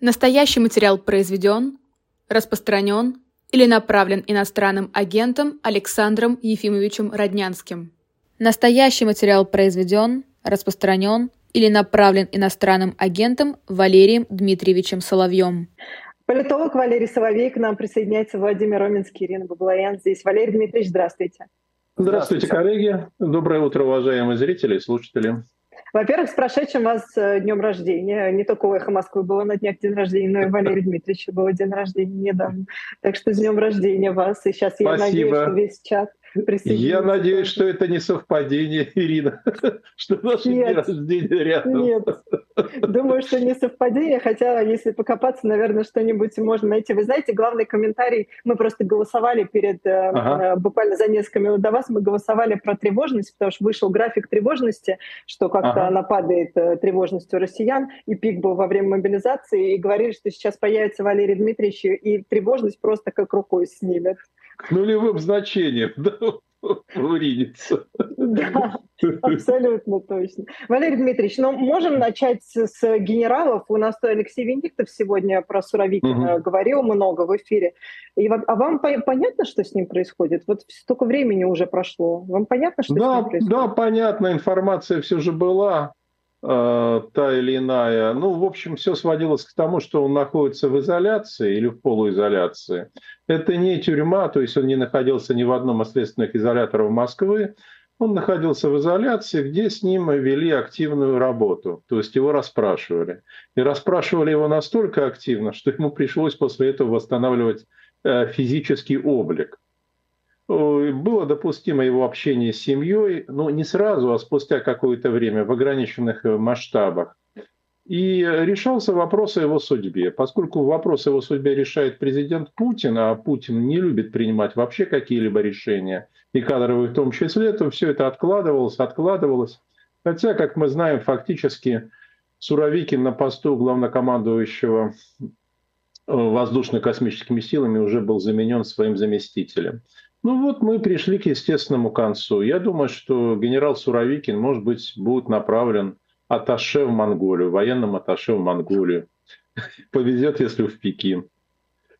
Настоящий материал произведен, распространен или направлен иностранным агентом Александром Ефимовичем Роднянским. Настоящий материал произведен, распространен или направлен иностранным агентом Валерием Дмитриевичем Соловьем. Политолог Валерий Соловей, к нам присоединяется Владимир Роминский, Ирина Баблоян. Здесь Валерий Дмитриевич, здравствуйте. Здравствуйте, коллеги. Доброе утро, уважаемые зрители и слушатели. Во-первых, с прошедшим вас э, днем рождения. Не только у «Эхо Москвы» было на днях день рождения, но и Валерий Дмитриевич было день рождения недавно. Так что с днем рождения вас. И сейчас Спасибо. я надеюсь, что весь чат я надеюсь, что это не совпадение, Ирина, что наши дни рождения рядом. Нет, думаю, что не совпадение, хотя если покопаться, наверное, что-нибудь можно найти. Вы знаете, главный комментарий, мы просто голосовали перед, э, ага. буквально за несколько минут до вас, мы голосовали про тревожность, потому что вышел график тревожности, что как-то ага. она падает, э, тревожность у россиян, и пик был во время мобилизации, и говорили, что сейчас появится Валерий Дмитриевич, и тревожность просто как рукой снимет к нулевым значениям да, уринится. Да, абсолютно точно. Валерий Дмитриевич, ну можем начать с генералов. У нас Алексей Венедиктов сегодня про Суровикина угу. говорил много в эфире. И, а вам понятно, что с ним происходит? Вот столько времени уже прошло. Вам понятно, что да, с ним происходит? Да, понятно. Информация все же была. Э, та или иная. Ну, в общем, все сводилось к тому, что он находится в изоляции или в полуизоляции. Это не тюрьма, то есть он не находился ни в одном из следственных изоляторов Москвы. Он находился в изоляции, где с ним вели активную работу, то есть его расспрашивали. И расспрашивали его настолько активно, что ему пришлось после этого восстанавливать э, физический облик. Было допустимо его общение с семьей, но не сразу, а спустя какое-то время в ограниченных э, масштабах. И решался вопрос о его судьбе. Поскольку вопрос о его судьбе решает президент Путин, а Путин не любит принимать вообще какие-либо решения, и кадровые в том числе, то все это откладывалось, откладывалось. Хотя, как мы знаем, фактически Суровикин на посту главнокомандующего э, воздушно-космическими силами уже был заменен своим заместителем. Ну вот мы пришли к естественному концу. Я думаю, что генерал Суровикин, может быть, будет направлен аташе в Монголию, военным аташе в Монголию. Повезет, если в Пекин.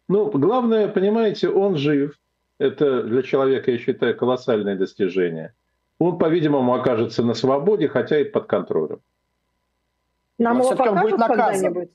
Ну, главное, понимаете, он жив. Это для человека, я считаю, колоссальное достижение. Он, по-видимому, окажется на свободе, хотя и под контролем. Нам его покажут когда-нибудь?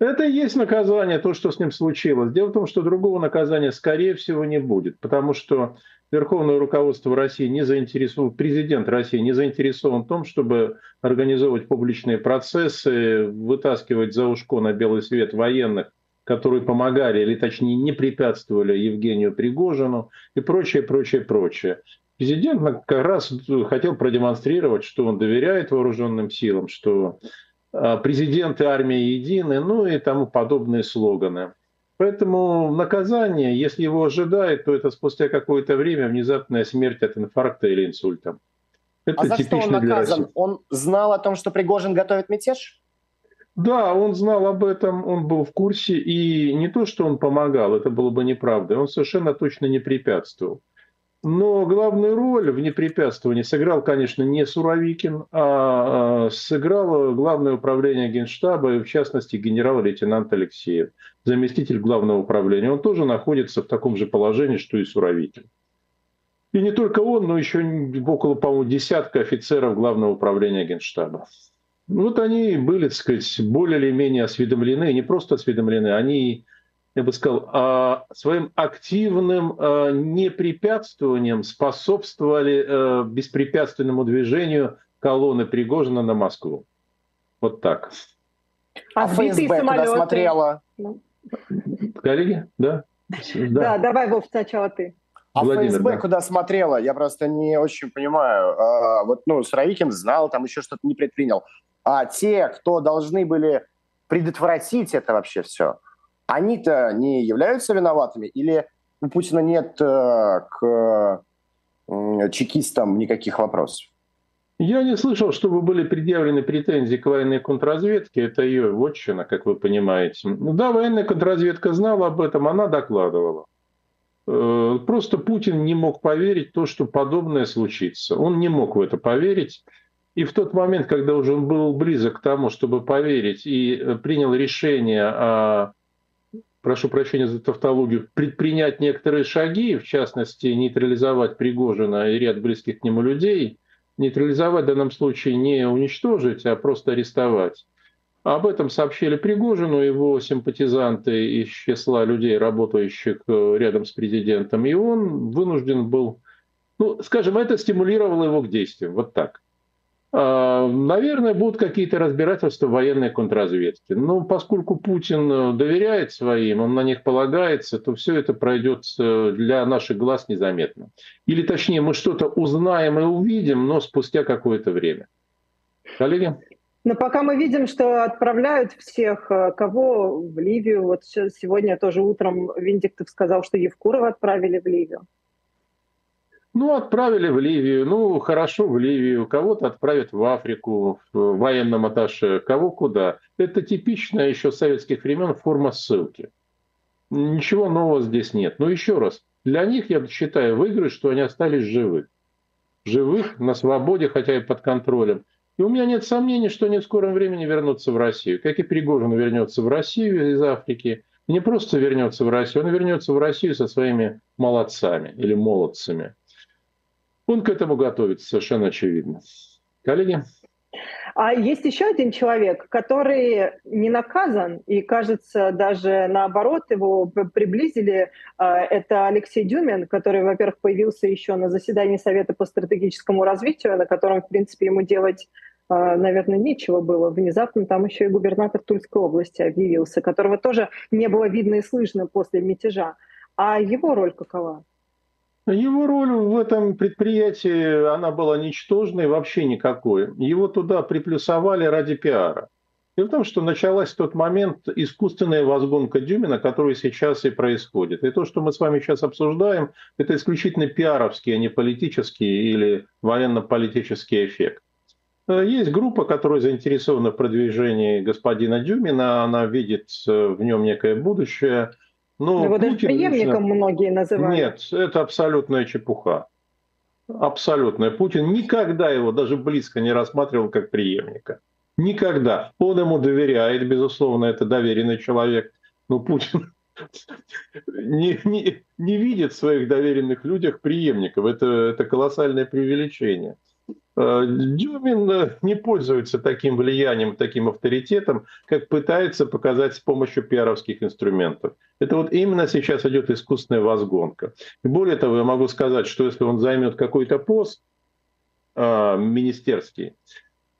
Это и есть наказание, то, что с ним случилось. Дело в том, что другого наказания, скорее всего, не будет, потому что Верховное руководство России не заинтересован, президент России не заинтересован в том, чтобы организовывать публичные процессы, вытаскивать за ушко на белый свет военных, которые помогали, или точнее не препятствовали Евгению Пригожину и прочее, прочее, прочее. Президент как раз хотел продемонстрировать, что он доверяет вооруженным силам, что президенты армии едины, ну и тому подобные слоганы. Поэтому наказание, если его ожидает, то это спустя какое-то время внезапная смерть от инфаркта или инсульта. Это а за что он наказан? Он знал о том, что Пригожин готовит мятеж? Да, он знал об этом, он был в курсе, и не то, что он помогал, это было бы неправда, он совершенно точно не препятствовал. Но главную роль в непрепятствовании сыграл, конечно, не Суровикин, а, а сыграло главное управление Генштаба, и в частности генерал-лейтенант Алексеев, заместитель главного управления. Он тоже находится в таком же положении, что и Суровикин. И не только он, но еще около, по-моему, десятка офицеров главного управления Генштаба. Вот они были, так сказать, более или менее осведомлены, не просто осведомлены, они я бы сказал, а, своим активным а, непрепятствованием способствовали а, беспрепятственному движению колонны Пригожина на Москву. Вот так. А, а ФСБ куда смотрела? Коллеги, да? Да, да давай, Вов, сначала ты. А Владимир, ФСБ да. куда смотрела? Я просто не очень понимаю. А, вот, ну, Сраикин знал, там еще что-то не предпринял. А те, кто должны были предотвратить это вообще все, они-то не являются виноватыми? Или у Путина нет э, к э, чекистам никаких вопросов? Я не слышал, чтобы были предъявлены претензии к военной контрразведке. Это ее вотчина, как вы понимаете. Ну да, военная контрразведка знала об этом, она докладывала. Э, просто Путин не мог поверить то, что подобное случится. Он не мог в это поверить. И в тот момент, когда уже он был близок к тому, чтобы поверить, и э, принял решение о прошу прощения за тавтологию, предпринять некоторые шаги, в частности, нейтрализовать Пригожина и ряд близких к нему людей, нейтрализовать в данном случае не уничтожить, а просто арестовать. Об этом сообщили Пригожину, его симпатизанты из числа людей, работающих э, рядом с президентом, и он вынужден был, ну, скажем, это стимулировало его к действиям, вот так. А, наверное, будут какие-то разбирательства в военной контрразведке. Но поскольку Путин э, доверяет своим, он на них полагается, то все это пройдет э, для наших глаз незаметно. Или точнее, мы что-то узнаем и увидим, но спустя какое-то время. Коллеги? Но пока мы видим, что отправляют всех, э, кого в Ливию. Вот сегодня тоже утром Виндиктов сказал, что Евкурова отправили в Ливию. Ну, отправили в Ливию, ну, хорошо в Ливию, кого-то отправят в Африку, в военном атташе, кого куда. Это типичная еще советских времен форма ссылки. Ничего нового здесь нет. Но еще раз, для них, я считаю, выигрыш, что они остались живы. Живых, на свободе, хотя и под контролем. И у меня нет сомнений, что они в скором времени вернутся в Россию. Как и Пригожин вернется в Россию из Африки. Не просто вернется в Россию, он вернется в Россию со своими молодцами или молодцами. Он к этому готовится, совершенно очевидно. Коллеги? А есть еще один человек, который не наказан, и, кажется, даже наоборот его приблизили. А, это Алексей Дюмин, который, во-первых, появился еще на заседании Совета по стратегическому развитию, на котором, в принципе, ему делать а, наверное, нечего было. Внезапно там еще и губернатор Тульской области объявился, которого тоже не было видно и слышно после мятежа. А его роль какова? Его роль в этом предприятии, она была ничтожной, вообще никакой. Его туда приплюсовали ради пиара. Дело в том, что началась в тот момент искусственная возгонка Дюмина, которая сейчас и происходит. И то, что мы с вами сейчас обсуждаем, это исключительно пиаровский, а не политический или военно-политический эффект. Есть группа, которая заинтересована в продвижении господина Дюмина, она видит в нем некое будущее – ну, Его Путин даже преемником лично... многие называют. Нет, это абсолютная чепуха. Абсолютная. Путин никогда его даже близко не рассматривал как преемника. Никогда. Он ему доверяет, безусловно, это доверенный человек. Но Путин не, не, не видит в своих доверенных людях преемников. Это, это колоссальное преувеличение. Э, Дюмин э, не пользуется таким влиянием, таким авторитетом, как пытается показать с помощью пиаровских инструментов. Это вот именно сейчас идет искусственная возгонка. И более того, я могу сказать, что если он займет какой-то пост э, министерский, э,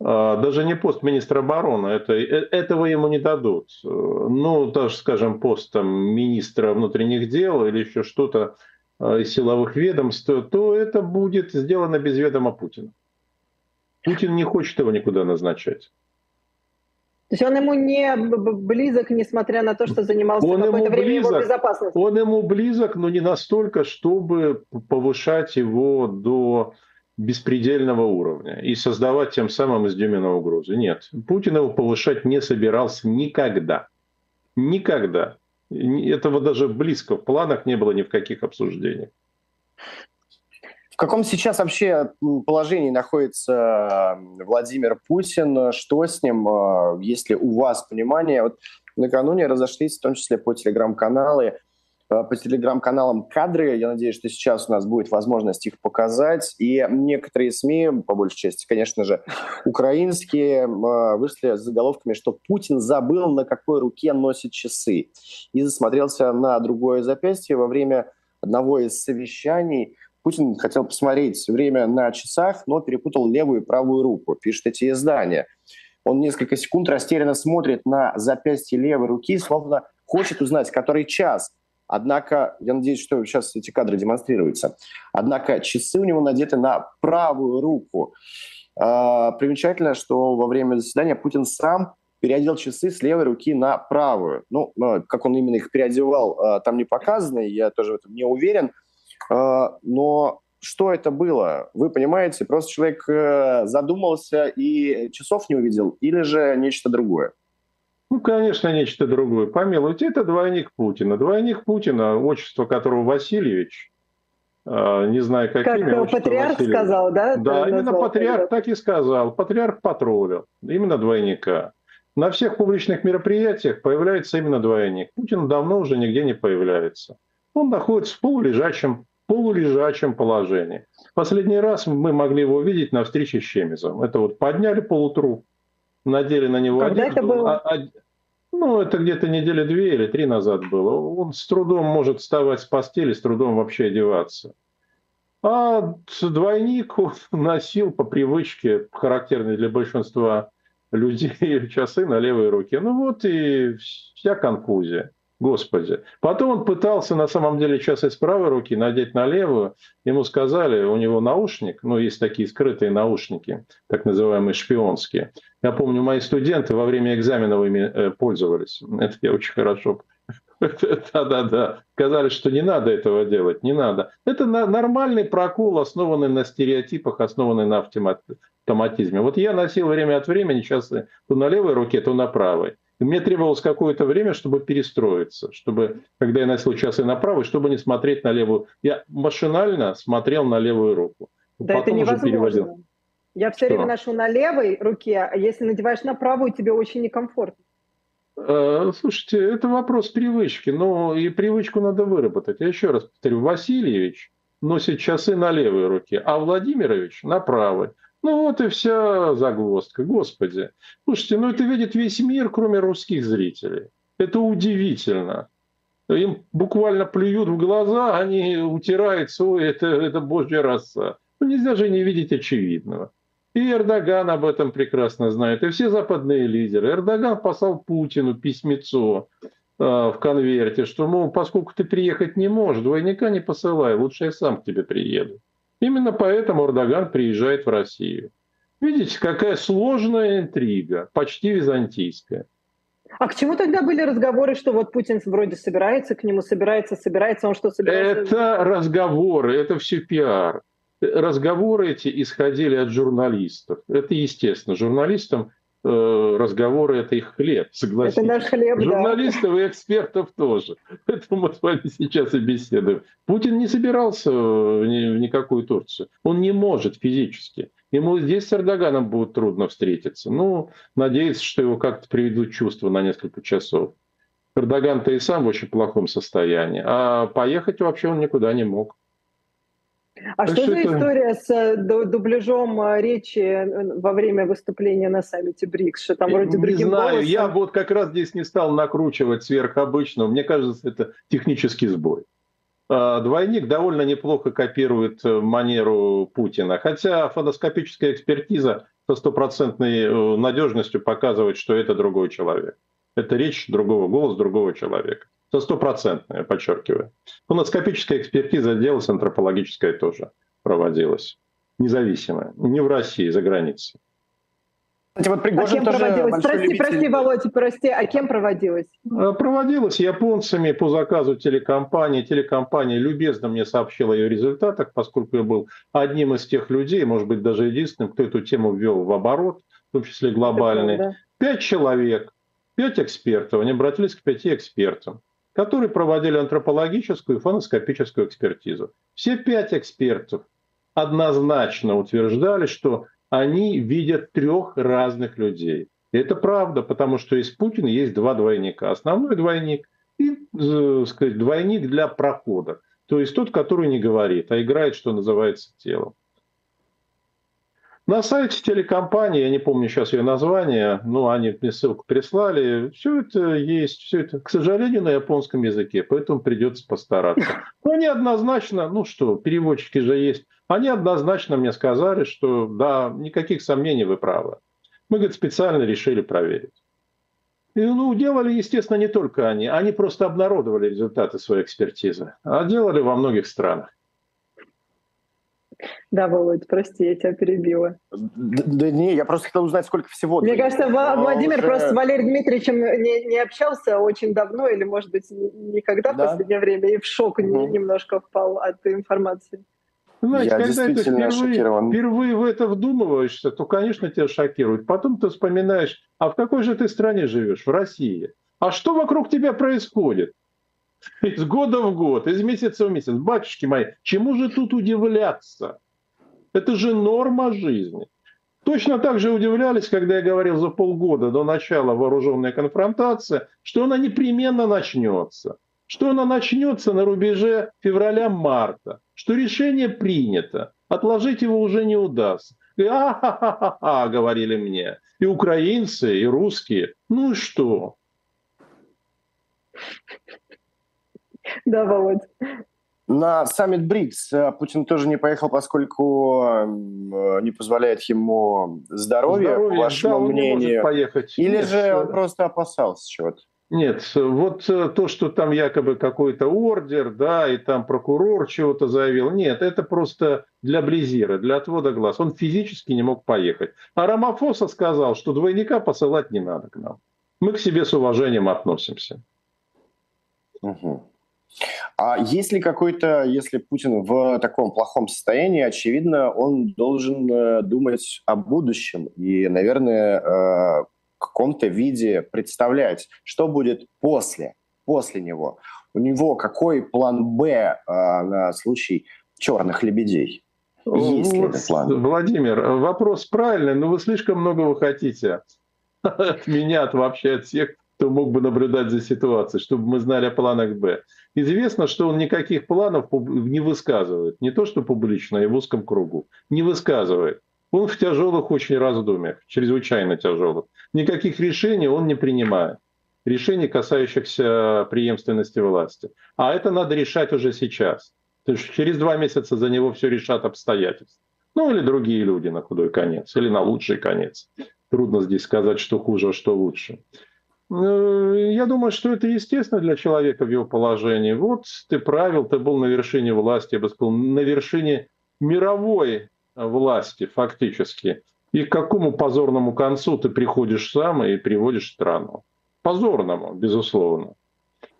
даже не пост министра обороны, это, э, этого ему не дадут. Ну, даже, скажем, пост там, министра внутренних дел или еще что-то из силовых ведомств, то это будет сделано без ведома Путина. Путин не хочет его никуда назначать. То есть он ему не близок, несмотря на то, что занимался он какое-то время близок, его безопасностью? Он ему близок, но не настолько, чтобы повышать его до беспредельного уровня и создавать тем самым из Дюмина угрозы. Нет, Путин его повышать не собирался никогда. Никогда. Этого даже близко в планах не было ни в каких обсуждениях каком сейчас вообще положении находится Владимир Путин? Что с ним? А, есть ли у вас понимание? Вот накануне разошлись, в том числе по телеграм-каналы, а, по телеграм-каналам кадры. Я надеюсь, что сейчас у нас будет возможность их показать. И некоторые СМИ, по большей части, конечно же, украинские, вышли с заголовками, что Путин забыл, на какой руке носит часы. И засмотрелся на другое запястье во время одного из совещаний – Путин хотел посмотреть время на часах, но перепутал левую и правую руку, пишет эти издания. Он несколько секунд растерянно смотрит на запястье левой руки, словно хочет узнать, который час. Однако, я надеюсь, что сейчас эти кадры демонстрируются. Однако часы у него надеты на правую руку. А, примечательно, что во время заседания Путин сам переодел часы с левой руки на правую. Ну, а, как он именно их переодевал, а, там не показано, я тоже в этом не уверен. А, но что это было? Вы понимаете, просто человек э, задумался и часов не увидел, или же нечто другое? Ну, конечно, нечто другое. Помилуйте, это двойник Путина. Двойник Путина, отчество которого Васильевич, э, а, не знаю какими. Как патриарх носили. сказал, да? Да, именно патриарх так и сказал. Патриарх патрулил, именно двойника. На всех публичных мероприятиях появляется именно двойник. Путин давно уже нигде не появляется. Он находится в полулежачем, полулежачем положении. Последний раз мы могли его увидеть на встрече с Чемизом. Это вот подняли полутруп, надели на него Когда одежду. это было? А, а, ну, это где-то недели две или три назад было. Он с трудом может вставать с постели, с трудом вообще одеваться. А двойник носил по привычке, характерной для большинства людей, часы на левой руке. Ну вот и вся конфузия. Господи. Потом он пытался на самом деле часы с правой руки надеть на левую. Ему сказали, у него наушник, ну есть такие скрытые наушники, так называемые шпионские. Я помню, мои студенты во время экзаменов ими э, пользовались. Это я очень хорошо да-да-да. Сказали, что не надо этого делать, не надо. Это нормальный прокол, основанный на стереотипах, основанный на автоматизме. Вот я носил время от времени часы то на левой руке, то на правой. Мне требовалось какое-то время, чтобы перестроиться, чтобы, когда я носил часы на правой, чтобы не смотреть на левую. Я машинально смотрел на левую руку. Да Потом это невозможно. Я все Что? время ношу на левой руке, а если надеваешь на правую, тебе очень некомфортно. Э, слушайте, это вопрос привычки, но и привычку надо выработать. Я еще раз повторю, Васильевич носит часы на левой руке, а Владимирович на правой. Ну вот и вся загвоздка, господи. Слушайте, ну это видит весь мир, кроме русских зрителей. Это удивительно. Им буквально плюют в глаза, они утирают, ой, это, это божья роса. Ну нельзя же не видеть очевидного. И Эрдоган об этом прекрасно знает, и все западные лидеры. Эрдоган послал Путину письмецо э, в конверте, что, мол, поскольку ты приехать не можешь, двойника не посылай, лучше я сам к тебе приеду. Именно поэтому Эрдоган приезжает в Россию. Видите, какая сложная интрига, почти византийская. А к чему тогда были разговоры, что вот Путин вроде собирается, к нему собирается, собирается, он что собирается? Это разговоры, это все пиар разговоры эти исходили от журналистов. Это естественно. Журналистам разговоры это их хлеб, согласитесь. Это наш хлеб, Журналистов да. и экспертов тоже. Поэтому мы с вами сейчас и беседуем. Путин не собирался в никакую Турцию. Он не может физически. Ему здесь с Эрдоганом будет трудно встретиться. Ну, надеется, что его как-то приведут чувства на несколько часов. Эрдоган-то и сам в очень плохом состоянии. А поехать вообще он никуда не мог. А что, что за это... история с э, дубляжом э, речи э, во время выступления на саммите БРИКС? Что там вроде не другим знаю, голосом... я вот как раз здесь не стал накручивать сверхобычного. Мне кажется, это технический сбой. А, двойник довольно неплохо копирует манеру Путина, хотя фоноскопическая экспертиза со стопроцентной надежностью показывает, что это другой человек. Это речь другого, голос другого человека. Это стопроцентно, я подчеркиваю. Фоноскопическая экспертиза делалась, антропологическая тоже проводилась. Независимая. Не в России, за границей. Кстати, вот Пригожин а кем проводилась? Прости, любитель... прости, Володя, прости, а кем проводилась? А, проводилась японцами по заказу телекомпании. Телекомпания любезно мне сообщила о ее результатах, поскольку я был одним из тех людей, может быть, даже единственным, кто эту тему ввел в оборот, в том числе глобальный. Да. Пять человек, пять экспертов, они обратились к пяти экспертам которые проводили антропологическую и фоноскопическую экспертизу. Все пять экспертов однозначно утверждали, что они видят трех разных людей. И это правда, потому что из Путина есть два двойника. Основной двойник и э, сказать, двойник для прохода. То есть тот, который не говорит, а играет, что называется, телом. На сайте телекомпании, я не помню сейчас ее название, но они мне ссылку прислали, все это есть, все это, к сожалению, на японском языке, поэтому придется постараться. Но они однозначно, ну что, переводчики же есть, они однозначно мне сказали, что да, никаких сомнений, вы правы. Мы, говорит, специально решили проверить. И, ну, делали, естественно, не только они. Они просто обнародовали результаты своей экспертизы, а делали во многих странах. Да, Володь, прости, я тебя перебила. Да, да не, я просто хотел узнать, сколько всего. Мне кажется, Владимир уже... просто с Валерием Дмитриевичем не, не общался очень давно или, может быть, никогда да. в последнее время и в шок угу. немножко впал от информации. Знаете, я когда ты впервые, шокирован. впервые в это вдумываешься, то, конечно, тебя шокирует. Потом ты вспоминаешь, а в какой же ты стране живешь? В России. А что вокруг тебя происходит? Из года в год, из месяца в месяц. Батюшки мои, чему же тут удивляться? Это же норма жизни. Точно так же удивлялись, когда я говорил за полгода до начала вооруженной конфронтации, что она непременно начнется. Что она начнется на рубеже февраля-марта. Что решение принято. Отложить его уже не удастся. И а-ха-ха-ха, говорили мне. И украинцы, и русские. Ну и что? Да, Володь. На саммит БРИКС э, Путин тоже не поехал, поскольку э, не позволяет ему здоровье, здоровье по вашему да, мнению. поехать. Или Нет, же он просто опасался чего-то? Нет, вот э, то, что там якобы какой-то ордер, да, и там прокурор чего-то заявил, нет, это просто для Близира, для отвода глаз. Он физически не мог поехать. А Рамафоса сказал, что двойника посылать не надо к нам. Мы к себе с уважением относимся. Угу. А есть ли какой-то, если Путин в таком плохом состоянии, очевидно, он должен э, думать о будущем и, наверное, э, в каком-то виде представлять, что будет после, после него. У него какой план «Б» э, на случай черных лебедей? Есть ли этот план? Владимир, вопрос правильный, но вы слишком много вы хотите от меня, от вообще от всех, кто мог бы наблюдать за ситуацией, чтобы мы знали о планах «Б». Известно, что он никаких планов не высказывает. Не то, что публично, а и в узком кругу. Не высказывает. Он в тяжелых очень раздумьях, чрезвычайно тяжелых. Никаких решений он не принимает. Решений, касающихся преемственности власти. А это надо решать уже сейчас. То есть через два месяца за него все решат обстоятельства. Ну или другие люди на худой конец, или на лучший конец. Трудно здесь сказать, что хуже, а что лучше. Э, я думаю, что это естественно для человека в его положении. Вот ты правил, ты был на вершине власти, я бы сказал, на вершине мировой власти фактически. И к какому позорному концу ты приходишь сам и приводишь страну? Позорному, безусловно.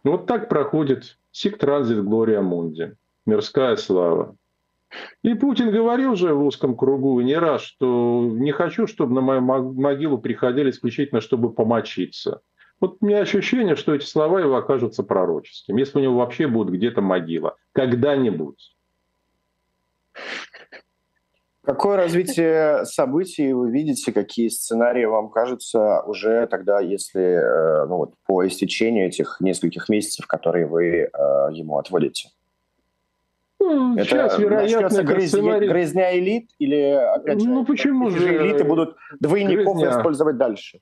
Вот так проходит сик-транзит Глория Мунди, мирская слава. И Путин говорил же в узком кругу не раз, что не хочу, чтобы на мою могилу приходили исключительно, чтобы помочиться. Вот у меня ощущение, что эти слова его окажутся пророческим, если у него вообще будет где-то могила. Когда-нибудь. Какое развитие событий вы видите, какие сценарии вам кажутся уже тогда, если э, ну, вот, по истечению этих нескольких месяцев, которые вы э, ему отводите? Ну, Это сейчас, вероятно, грызня, сценарий... грызня элит или опять ну, почему же элиты будут двойников грызня. использовать дальше?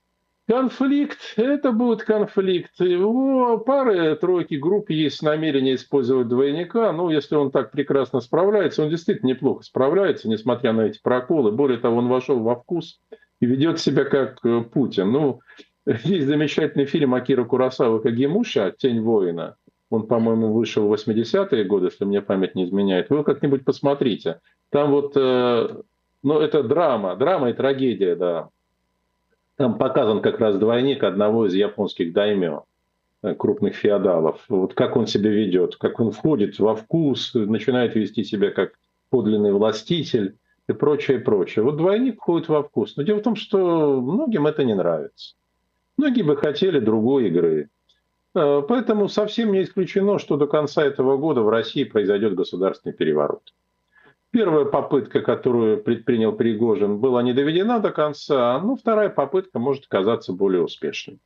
Конфликт, это будет конфликт. У пары, тройки групп есть намерение использовать двойника. Ну, если он так прекрасно справляется, он действительно неплохо справляется, несмотря на эти проколы. Более того, он вошел во вкус и ведет себя как э, Путин. Ну, есть замечательный фильм Акира Курасава «Кагемуша. Тень воина». Он, по-моему, вышел в 80-е годы, если мне память не изменяет. Вы как-нибудь посмотрите. Там вот, э, ну, это драма, драма и трагедия, да там показан как раз двойник одного из японских даймё, э, крупных феодалов. Вот как он себя ведет, как он входит во вкус, начинает вести себя как подлинный властитель и прочее, прочее. Вот двойник входит во вкус. Но дело в том, что многим это не нравится. Многие бы хотели другой игры. Э, поэтому совсем не исключено, что до конца этого года в России произойдет государственный переворот. Первая попытка, которую предпринял Пригожин, была не доведена до конца, но вторая попытка может оказаться более успешной.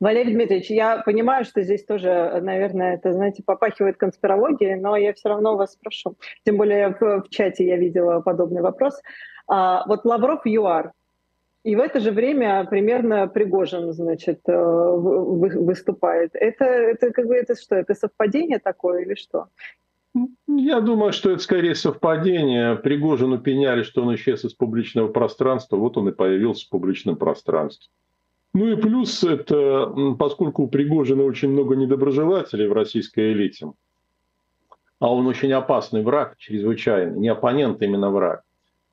Валерий Дмитриевич, я понимаю, что здесь тоже, наверное, это, знаете, попахивает конспирологией, но я все равно вас спрошу. Тем более в, в чате я видела подобный вопрос. А, вот Лавров ЮАР, и в это же время примерно Пригожин, значит, э, выступает. Это, это как бы это что? Это совпадение такое или что? Я думаю, что это скорее совпадение. Пригожину пеняли, что он исчез из публичного пространства, вот он и появился в публичном пространстве. Ну и плюс это, поскольку у Пригожина очень много недоброжелателей в российской элите, а он очень опасный враг, чрезвычайно, не оппонент, а именно враг.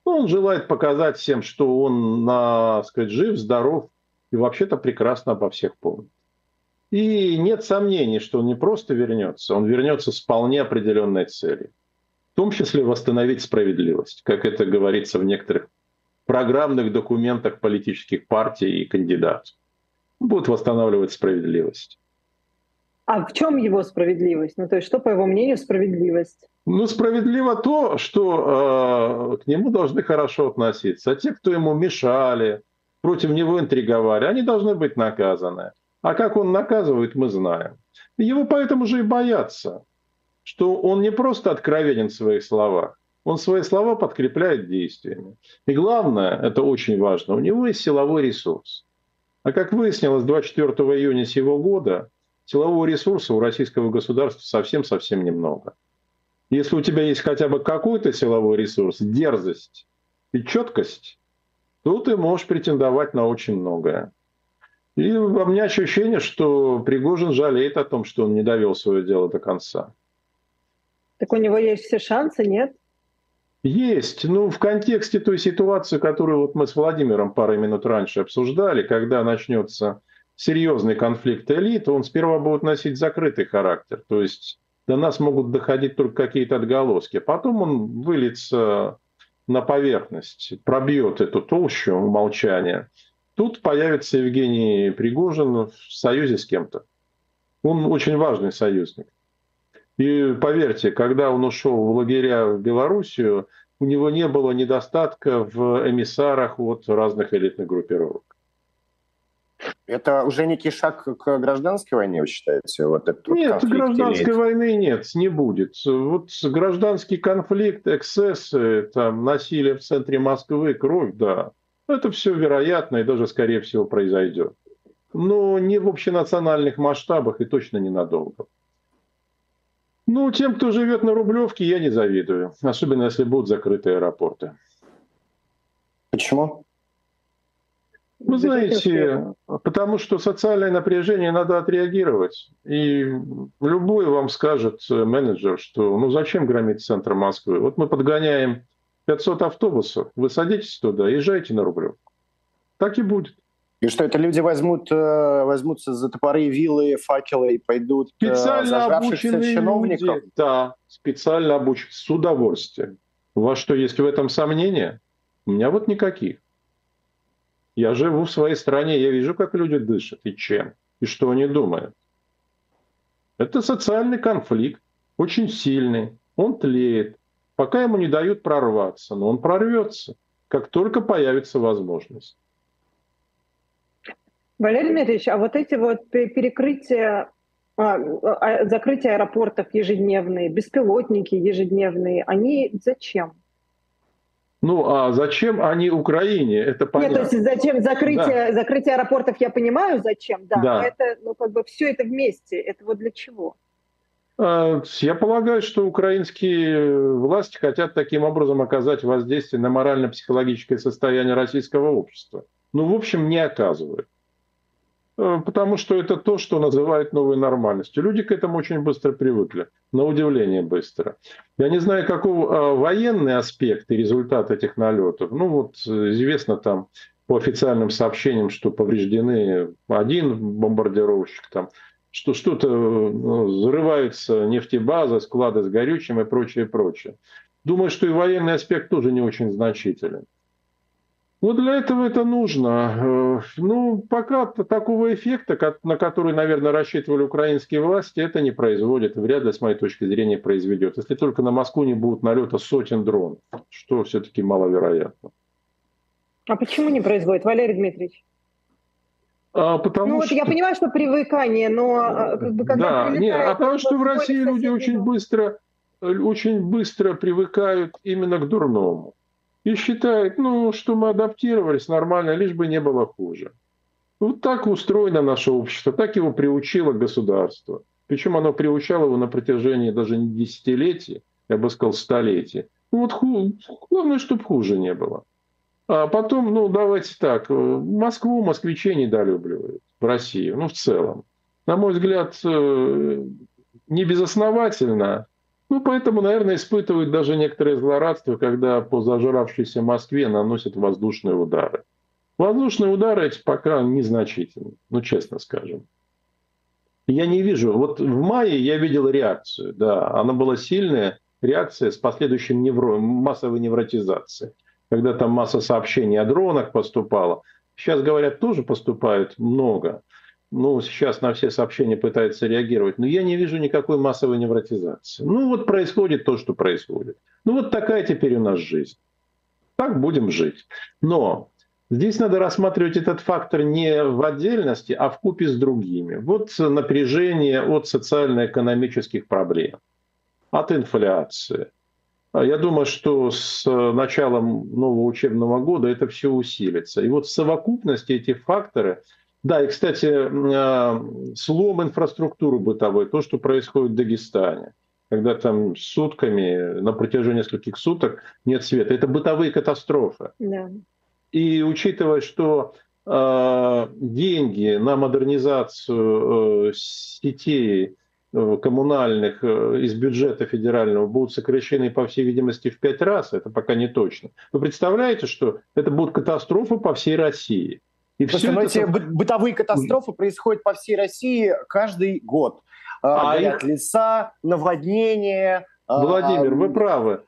Ну, он желает показать всем, что он, на, сказать, жив, здоров и вообще-то прекрасно обо всех помнит. И нет сомнений, что он не просто вернется, он вернется с вполне определенной целью. В том числе восстановить справедливость, как это говорится в некоторых программных документах политических партий и кандидатов. будут восстанавливать справедливость. А в чем его справедливость? Ну, то есть, что, по его мнению, справедливость? Ну, справедливо то, что э, к нему должны хорошо относиться. А те, кто ему мешали, против него интриговали, они должны быть наказаны. А как он наказывает, мы знаем. Его поэтому же и боятся, что он не просто откровенен в своих словах, он свои слова подкрепляет действиями. И главное, это очень важно, у него есть силовой ресурс. А как выяснилось 24 июня сего года, силового ресурса у российского государства совсем-совсем немного. Если у тебя есть хотя бы какой-то силовой ресурс, дерзость и четкость, то ты можешь претендовать на очень многое. И у меня ощущение, что Пригожин жалеет о том, что он не довел свое дело до конца. Так у него есть все шансы, нет? Есть. Ну, в контексте той ситуации, которую вот мы с Владимиром пару минут раньше обсуждали, когда начнется серьезный конфликт элит, он сперва будет носить закрытый характер. То есть до нас могут доходить только какие-то отголоски. Потом он выльется на поверхность, пробьет эту толщу молчания. Тут появится Евгений Пригожин в союзе с кем-то. Он очень важный союзник. И поверьте, когда он ушел в лагеря в Белоруссию, у него не было недостатка в эмиссарах от разных элитных группировок. Это уже некий шаг к гражданской войне, вы считаете? Вот этот нет, гражданской или... войны нет, не будет. Вот гражданский конфликт, эксцессы, там, насилие в центре Москвы, кровь, да. Это все вероятно и даже, скорее всего, произойдет. Но не в общенациональных масштабах и точно ненадолго. Ну, тем, кто живет на Рублевке, я не завидую. Особенно, если будут закрыты аэропорты. Почему? Вы знаете, потому что социальное напряжение надо отреагировать. И любой вам скажет э, менеджер, что ну зачем громить центр Москвы? Вот мы подгоняем 500 автобусов, вы садитесь туда, езжайте на Рублевку. Так и будет. И что это люди возьмут, э, возьмутся за топоры, вилы, факелы и пойдут э, специально обученные чиновников? Люди, да, специально обученные, с удовольствием. У вас что, есть в этом сомнения? У меня вот никаких. Я живу в своей стране, я вижу, как люди дышат и чем, и что они думают. Это социальный конфликт, очень сильный, он тлеет, пока ему не дают прорваться, но он прорвется, как только появится возможность. Валерий Дмитриевич, а вот эти вот перекрытия, а, а, закрытия аэропортов ежедневные, беспилотники ежедневные, они зачем? Ну, а зачем они Украине? Это понятно. Нет, то есть зачем закрытие, да. закрытие аэропортов, я понимаю, зачем, да, да. но это, ну, как бы все это вместе, это вот для чего? А, я полагаю, что украинские власти хотят таким образом оказать воздействие на морально-психологическое состояние российского общества. Ну, в общем, не оказывают. Э, потому что это то, что называют новой нормальностью. Люди к этому очень быстро привыкли, на удивление быстро. Я не знаю, каков э, военный аспект и результат этих налетов. Ну вот э, известно там по официальным сообщениям, что повреждены один бомбардировщик, там, что что-то ну, взрываются нефтебазы, склады с горючим и прочее, прочее. Думаю, что и военный аспект тоже не очень значителен. Вот для этого это нужно. Э, ну, пока такого эффекта, на который, наверное, рассчитывали украинские власти, это не производит. Вряд ли, с моей точки зрения, произведет. Если только на Москву не будут налета сотен дронов, что все-таки маловероятно. А почему не производит, Валерий Дмитриевич? А, потому ну, что... вот я понимаю, что привыкание, но а, как бы, когда да, нет, а потому что в России люди очень быстро, очень быстро привыкают именно к дурному и считает, ну, что мы адаптировались нормально, лишь бы не было хуже. Вот так устроено наше общество, так его приучило государство. Причем оно приучало его на протяжении даже не десятилетий, я бы сказал, столетий. Ну вот ху... главное, чтобы хуже не было. А потом, ну давайте так, Москву москвичи недолюбливают в России, ну в целом. На мой взгляд, э, не безосновательно, ну, поэтому, наверное, испытывают даже некоторые злорадство, когда по зажравшейся Москве наносят воздушные удары. Воздушные удары эти пока незначительны, ну, честно скажем. Я не вижу. Вот в мае я видел реакцию, да, она была сильная, реакция с последующим невро... массовой невротизацией. Когда там масса сообщений о дронах поступала. сейчас, говорят, тоже поступают много. Ну, сейчас на все сообщения пытаются реагировать. Но я не вижу никакой массовой невротизации. Ну, вот происходит то, что происходит. Ну, вот такая теперь у нас жизнь. Так будем жить. Но Здесь надо рассматривать этот фактор не в отдельности, а в купе с другими. Вот напряжение от социально-экономических проблем, от инфляции. А я думаю, что с началом нового учебного года это все усилится. И вот в совокупности эти факторы, да, и, кстати, а, слом инфраструктуры бытовой, то, что происходит в Дагестане, когда там сутками, на протяжении нескольких суток нет света, это бытовые катастрофы. Да. И учитывая, что э, деньги на модернизацию э, сетей э, коммунальных э, из бюджета федерального будут сокращены, по всей видимости, в пять раз, это пока не точно. Вы представляете, что это будут катастрофы по всей России? И все это... эти бытовые катастрофы происходят по всей России каждый год. А, а их... леса, наводнения. Владимир, а... вы правы.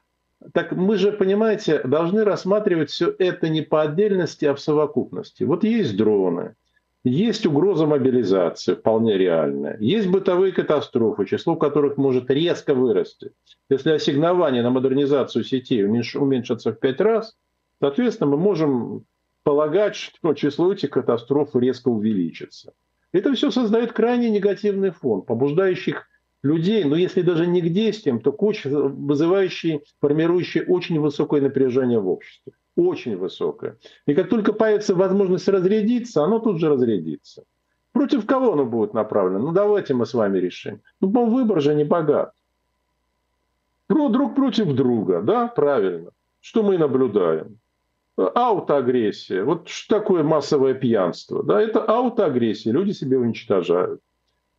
Так мы же, понимаете, должны рассматривать все это не по отдельности, а в совокупности. Вот есть дроны, есть угроза мобилизации, вполне реальная. Есть бытовые катастрофы, число которых может резко вырасти. Если ассигнование на модернизацию сетей уменьшится в пять раз, соответственно, мы можем полагать, что число этих катастроф резко увеличится. Это все создает крайне негативный фон, побуждающий людей, но если даже не к действиям, то к очень, вызывающий, формирующий очень высокое напряжение в обществе. Очень высокое. И как только появится возможность разрядиться, оно тут же разрядится. Против кого оно будет направлено? Ну давайте мы с вами решим. Ну выбор же не богат. Друг против друга, да, правильно. Что мы наблюдаем? Аутоагрессия. Вот что такое массовое пьянство? Да, это аутоагрессия. Люди себя уничтожают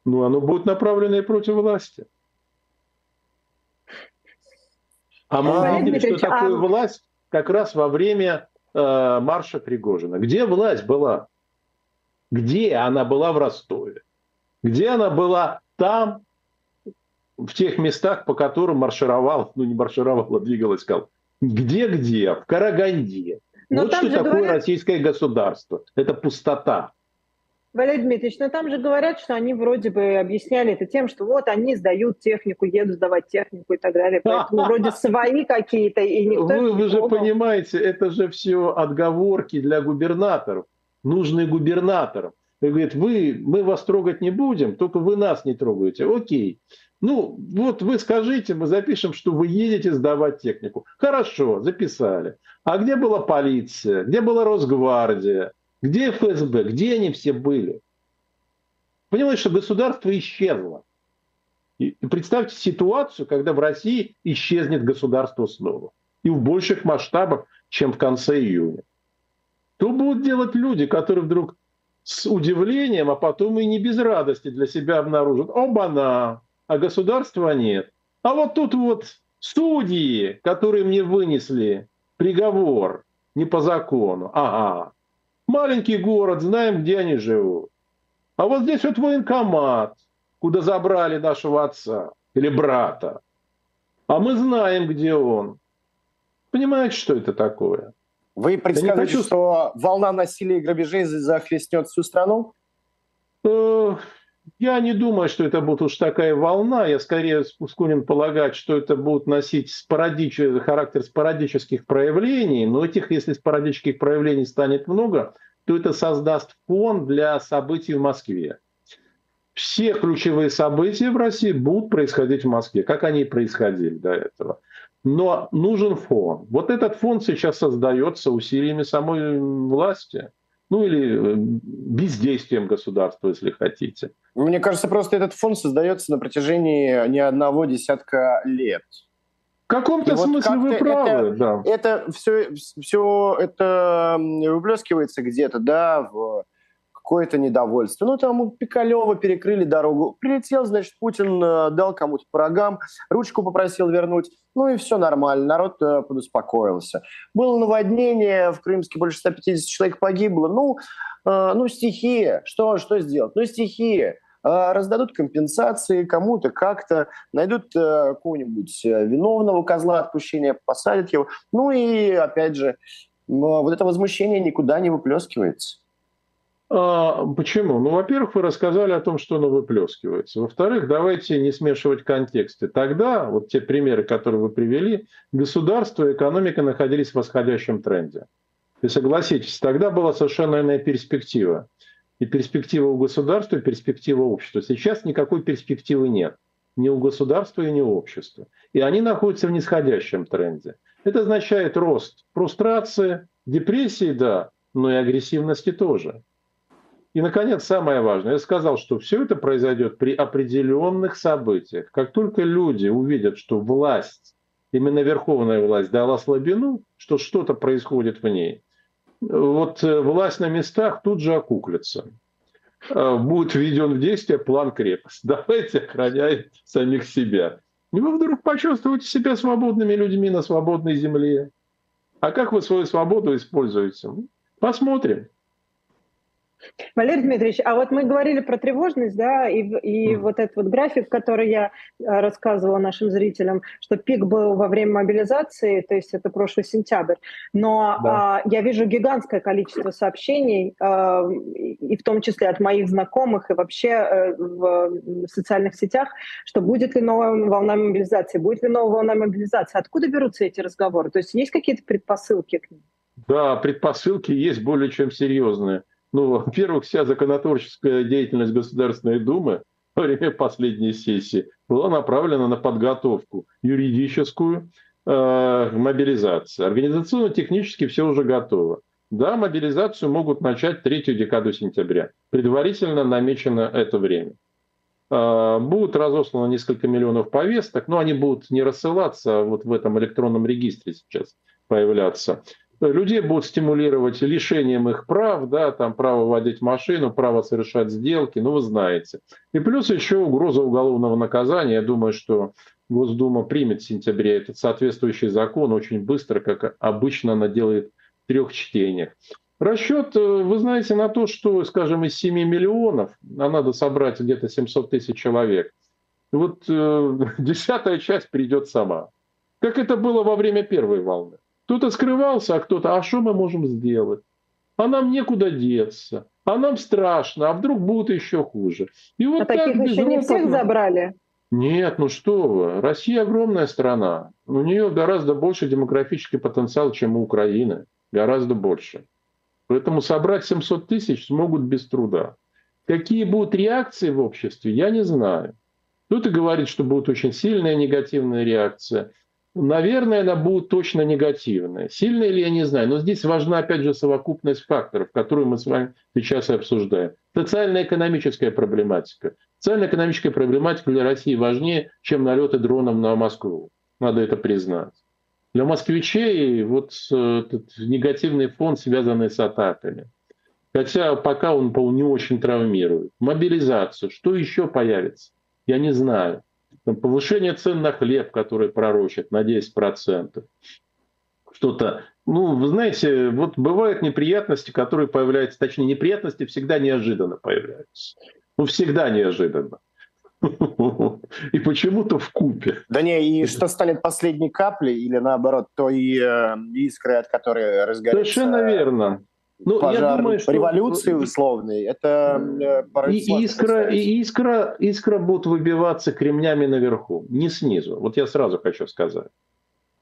ну, оно будет направлено и против власти. А мы увидели, что такое а... власть как раз во время э, марша Пригожина. Где власть была? Где она была в Ростове? Где она была там, в тех местах, по которым маршировал, ну не маршировал, а двигалась, сказал, где-где? В Караганде. Но вот что такое говорят... российское государство. Это пустота. Валерий Дмитриевич, но там же говорят, что они вроде бы объясняли это тем, что вот они сдают технику, едут сдавать технику и так далее. Поэтому вроде свои какие-то, и никто... Вы, вы же понимаете, это же все отговорки для губернаторов, нужные губернаторам. И говорит, вы, мы вас трогать не будем, только вы нас не трогаете. Окей. Ну, вот вы скажите, мы запишем, что вы едете сдавать технику. Хорошо, записали. А где была полиция? Где была Росгвардия? Где ФСБ? Где они все были? Понимаете, что государство исчезло. И представьте ситуацию, когда в России исчезнет государство снова. И в больших масштабах, чем в конце июня. Что будут делать люди, которые вдруг с удивлением, а потом и не без радости для себя обнаружат, оба-на, а государства нет. А вот тут вот судьи, которые мне вынесли приговор не по закону. Ага, Маленький город, знаем, где они живут. А вот здесь вот военкомат, куда забрали нашего отца или брата. А мы знаем, где он. Понимаете, что это такое? Вы предсказываете, хочу... что волна насилия и грабежей захлестнет всю страну? Я не думаю, что это будет уж такая волна. Я скорее склонен полагать, что это будет носить спорадич... характер спорадических проявлений. Но этих, если спорадических проявлений станет много, то это создаст фон для событий в Москве. Все ключевые события в России будут происходить в Москве, как они и происходили до этого. Но нужен фон. Вот этот фон сейчас создается усилиями самой власти ну или э, бездействием государства, если хотите. Мне кажется, просто этот фонд создается на протяжении не одного десятка лет. В каком-то смысле вот вы правы, это, да. Это все, все это выплескивается где-то, да, в какое-то недовольство. Ну, там у Пикалева перекрыли дорогу. Прилетел, значит, Путин э, дал кому-то порогам, ручку попросил вернуть. Ну и все нормально, народ э, подуспокоился. Было наводнение, в Крымске больше 150 человек погибло. Ну, э, ну стихия, что, что сделать? Ну, стихия раздадут компенсации кому-то как-то, найдут какого-нибудь виновного козла отпущения, посадят его. Ну и, опять же, вот это возмущение никуда не выплескивается. А, почему? Ну, во-первых, вы рассказали о том, что оно выплескивается. Во-вторых, давайте не смешивать контексты. Тогда, вот те примеры, которые вы привели, государство и экономика находились в восходящем тренде. И согласитесь, тогда была совершенно иная перспектива. И перспектива у государства, и перспектива общества. Сейчас никакой перспективы нет. Ни у государства, и ни у общества. И они находятся в нисходящем тренде. Это означает рост фрустрации, депрессии, да, но и агрессивности тоже. И, наконец, самое важное. Я сказал, что все это произойдет при определенных событиях. Как только люди увидят, что власть, именно верховная власть, дала слабину, что что-то происходит в ней, вот э, власть на местах тут же окуклится. Э, будет введен в действие план крепость. Давайте охранять самих себя. И вы вдруг почувствуете себя свободными людьми на свободной земле. А как вы свою свободу используете? Посмотрим. Валерий Дмитриевич, а вот мы говорили про тревожность, да, и, и mm. вот этот вот график, который я э, рассказывала нашим зрителям, что пик был во время мобилизации, то есть это прошлый сентябрь, но да. а, я вижу гигантское количество сообщений, а, и в том числе от моих знакомых и вообще а, в социальных сетях, что будет ли новая волна мобилизации, будет ли новая волна мобилизации, откуда берутся эти разговоры, то есть есть какие-то предпосылки к ним? Да, предпосылки есть более чем серьезные. Ну, во-первых, вся законотворческая деятельность Государственной Думы во время последней сессии была направлена на подготовку юридическую э, мобилизации. Организационно-технически все уже готово. Да, мобилизацию могут начать третью декаду сентября. Предварительно намечено это время. Э, будут разослано несколько миллионов повесток, но они будут не рассылаться, а вот в этом электронном регистре сейчас появляться людей будут стимулировать лишением их прав, да, там право водить машину, право совершать сделки, ну вы знаете. И плюс еще угроза уголовного наказания. Я думаю, что Госдума примет в сентябре этот соответствующий закон очень быстро, как обычно она делает в трех чтениях. Расчет, э, вы знаете, на то, что, скажем, из 7 миллионов, а надо собрать где-то 700 тысяч человек, вот э, десятая часть придет сама. Как это было во время первой волны. Кто-то скрывался, а кто-то, а что мы можем сделать? А нам некуда деться, а нам страшно, а вдруг будет еще хуже. И вот а таких еще не всех забрали? Нет, ну что вы, Россия огромная страна. У нее гораздо больше демографический потенциал, чем у Украины. Гораздо больше. Поэтому собрать 700 тысяч смогут без труда. Какие будут реакции в обществе, я не знаю. Кто-то говорит, что будет очень сильная негативная реакция. Наверное, она будет точно негативная. Сильная ли, я не знаю. Но здесь важна, опять же, совокупность факторов, которую мы с вами сейчас и обсуждаем. Социально-экономическая проблематика. Социально-экономическая проблематика для России важнее, чем налеты дроном на Москву. Надо это признать. Для москвичей вот этот негативный фон, связанный с атаками. Хотя пока он, по не очень травмирует. Мобилизацию. Что еще появится? Я не знаю повышение цен на хлеб, который пророчат на 10%. Что-то, ну, вы знаете, вот бывают неприятности, которые появляются, точнее, неприятности всегда неожиданно появляются. Ну, всегда неожиданно. И почему-то в купе. Да не, и что станет последней каплей, или наоборот, той э, искрой, от которой разгорится... Совершенно верно. Ну, пожар я думаю, что... революции условной, это э, и искра, и искра, искра будут выбиваться кремнями наверху, не снизу. Вот я сразу хочу сказать.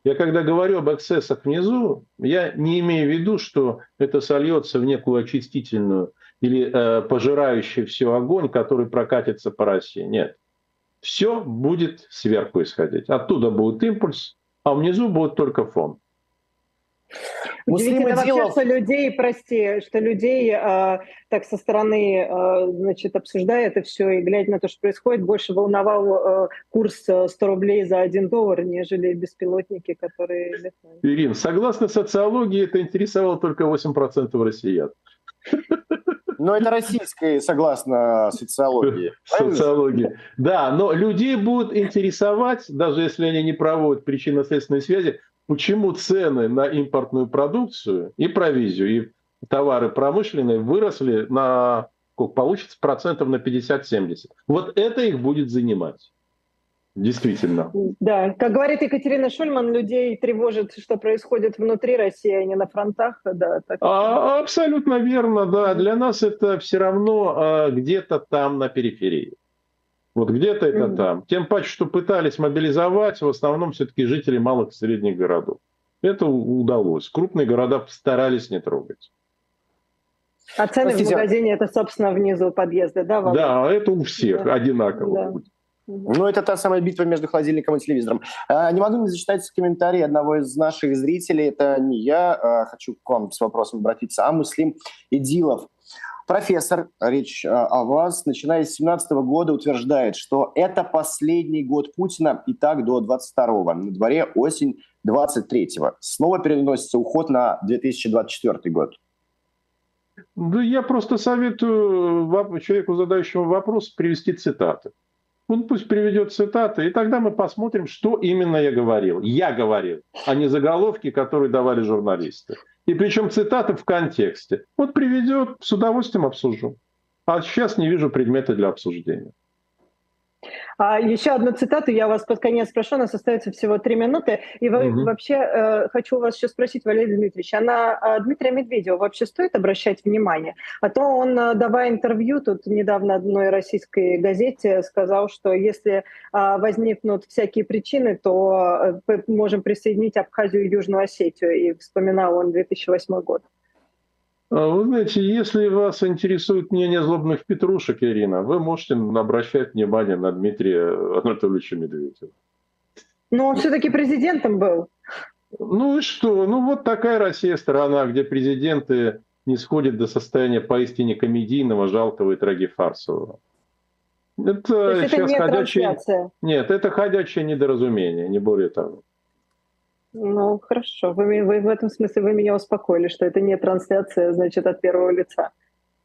Я когда говорю об эксцессах внизу, я не имею в виду, что это сольется в некую очистительную или э, пожирающий все огонь, который прокатится по России. Нет. Все будет сверху исходить. Оттуда будет импульс, а внизу будет только фон. Удивительно вообще, что людей, прости, что людей э, так со стороны, э, значит, обсуждая это все и глядя на то, что происходит, больше волновал э, курс 100 рублей за 1 доллар, нежели беспилотники, которые. Ирина, согласно социологии, это интересовало только 8% россиян. Но это российское, согласно социологии. Социологии. Да, но людей будут интересовать, даже если они не проводят причинно-следственной связи, почему цены на импортную продукцию и провизию, и товары промышленные выросли на, сколько получится, процентов на 50-70. Вот это их будет занимать. Действительно. Да, как говорит Екатерина Шульман, людей тревожит, что происходит внутри России, а не на фронтах. Да, так. А, абсолютно верно, да. Для нас это все равно а, где-то там на периферии. Вот где-то это mm-hmm. там. Тем паче, что пытались мобилизовать в основном все-таки жители малых и средних городов. Это удалось. Крупные города старались не трогать. А цены Простите. в магазине это, собственно, внизу подъезда, да? Володя? Да, это у всех да. одинаково. Да. Ну, это та самая битва между холодильником и телевизором. А, не могу не зачитать комментарий одного из наших зрителей. Это не я. А, хочу к вам с вопросом обратиться, а Муслим Идилов. Профессор, речь а, о вас, начиная с 2017 года утверждает, что это последний год Путина и так до 22-го. На дворе осень 23-го. Снова переносится уход на 2024 год. Да я просто советую человеку, задающему вопрос, привести цитаты. Он пусть приведет цитаты, и тогда мы посмотрим, что именно я говорил. Я говорил, а не заголовки, которые давали журналисты. И причем цитаты в контексте. Вот приведет, с удовольствием обсужу. А сейчас не вижу предмета для обсуждения. А еще одну цитату я вас под конец спрошу, у нас остается всего три минуты. И угу. вообще э, хочу вас еще спросить, Валерий Дмитриевич, а на э, Дмитрия Медведева вообще стоит обращать внимание? А то он, э, давая интервью тут недавно одной российской газете, сказал, что если э, возникнут всякие причины, то э, можем присоединить Абхазию и Южную Осетию. И вспоминал он 2008 год. А вы знаете, если вас интересует мнение злобных петрушек, Ирина, вы можете обращать внимание на Дмитрия Анатольевича Медведева. Но он все-таки президентом был. Ну и что? Ну вот такая Россия страна, где президенты не сходят до состояния поистине комедийного, жалкого и трагифарсового. Это, То есть это не ходячее... Нет, это ходячее недоразумение, не более того. Ну, хорошо. Вы, вы в этом смысле вы меня успокоили, что это не трансляция, значит, от первого лица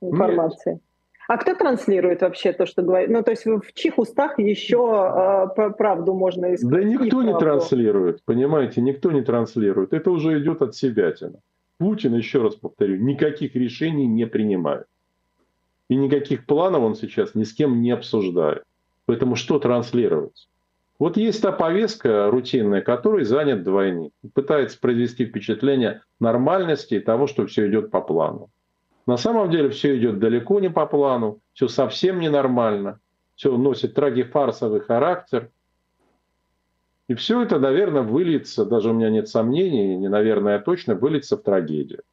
информации. Нет. А кто транслирует вообще то, что говорит? Ну, то есть в чьих устах еще э, правду можно искать? Да никто не транслирует, понимаете, никто не транслирует. Это уже идет от себя. Путин, еще раз повторю, никаких решений не принимает. И никаких планов он сейчас ни с кем не обсуждает. Поэтому что транслировать? Вот есть та повестка рутинная, которой занят двойник. Пытается произвести впечатление нормальности и того, что все идет по плану. На самом деле все идет далеко не по плану, все совсем ненормально, все носит трагифарсовый характер. И все это, наверное, выльется, даже у меня нет сомнений, не наверное, а точно, выльется в трагедию.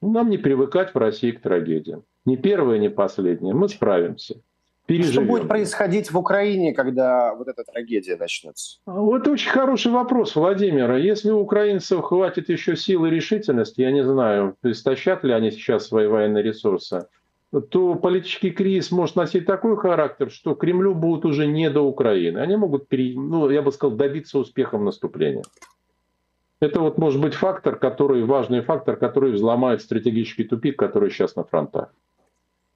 Ну, нам не привыкать в России к трагедиям. Ни первое, ни последнее. Мы справимся переживем. Что будет происходить в Украине, когда вот эта трагедия начнется? А вот очень хороший вопрос, Владимир. Если у украинцев хватит еще силы и решительности, я не знаю, истощат ли они сейчас свои военные ресурсы, то политический кризис может носить такой характер, что Кремлю будут уже не до Украины. Они могут, ну, я бы сказал, добиться успеха в наступлении. Это вот может быть фактор, который, важный фактор, который взломает стратегический тупик, который сейчас на фронтах.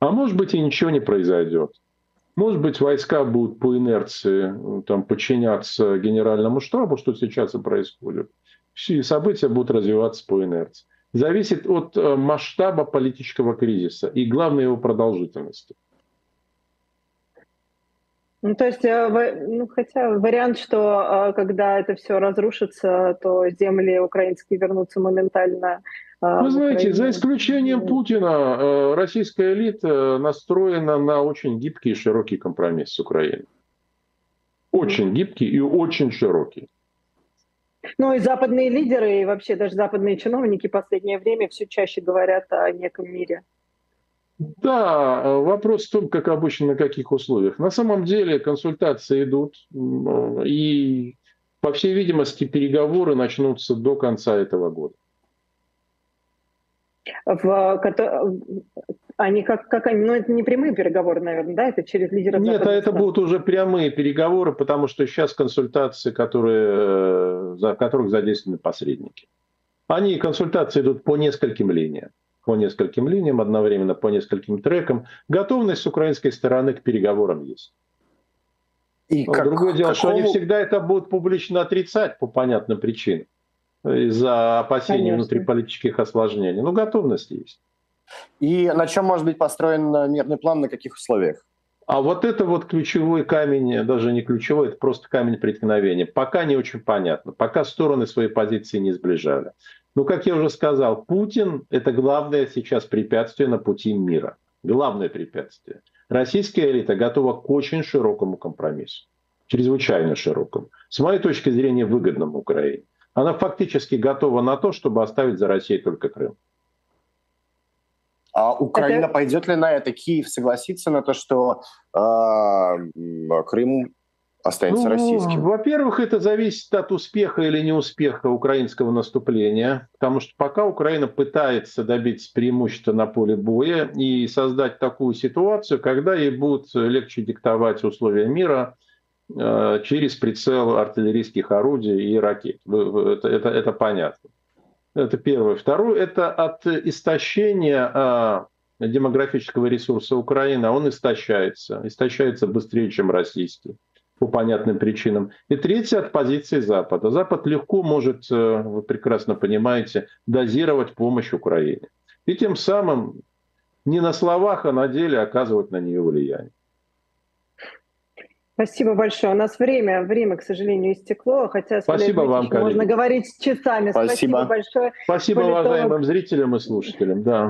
А может быть и ничего не произойдет. Может быть, войска будут по инерции э, там, подчиняться генеральному штабу, что сейчас и происходит. Все события будут развиваться по инерции. Зависит от э, масштаба политического кризиса и, главной его продолжительности. Ну, то есть, э, ну, хотя вариант, что когда это все разрушится, то земли украинские вернутся моментально Вы знаете, за исключением Путина, э, российская элита настроена на очень гибкий и широкий компромисс с Украиной. Очень гибкий и очень широкий. Ну и западные лидеры, и вообще даже западные чиновники в последнее время все чаще говорят о неком мире. Да, вопрос в том, как обычно, на каких условиях. На самом деле консультации идут, и, по всей видимости, переговоры начнутся до конца этого года в, они как, как они, ну это не прямые переговоры, наверное, да, это через лидеров. Нет, а это будут уже прямые переговоры, потому что сейчас консультации, которые, за которых задействованы посредники. Они, консультации идут по нескольким линиям по нескольким линиям одновременно, по нескольким трекам. Готовность с украинской стороны к переговорам есть. И как, Другое дело, какому... что они всегда это будут публично отрицать по понятным причинам из-за опасений Конечно. внутриполитических осложнений. Ну, готовность есть. И на чем может быть построен мирный план, на каких условиях? А вот это вот ключевой камень, даже не ключевой, это просто камень преткновения. Пока не очень понятно, пока стороны свои позиции не сближали. Ну, как я уже сказал, Путин – это главное сейчас препятствие на пути мира. Главное препятствие. Российская элита готова к очень широкому компромиссу. Чрезвычайно широкому. С моей точки зрения, выгодному Украине. Она фактически готова на то, чтобы оставить за Россией только Крым. А Украина это... пойдет ли на это? Киев согласится на то, что э, Крым останется ну, российским? Во-первых, это зависит от успеха или неуспеха украинского наступления, потому что пока Украина пытается добиться преимущества на поле боя и создать такую ситуацию, когда ей будет легче диктовать условия мира через прицел артиллерийских орудий и ракет. Это, это, это понятно. Это первое. Второе – это от истощения а, демографического ресурса Украины. Он истощается. Истощается быстрее, чем российский по понятным причинам. И третье от позиции Запада. Запад легко может, э, вы прекрасно понимаете, дозировать помощь Украине. И тем самым не на словах, а на деле оказывать на нее влияние. Спасибо большое. У нас время, время, к сожалению, истекло, хотя Спасибо вам, можно говорить часами. Спасибо. Спасибо большое. Спасибо Политолог... уважаемым зрителям и слушателям. Да.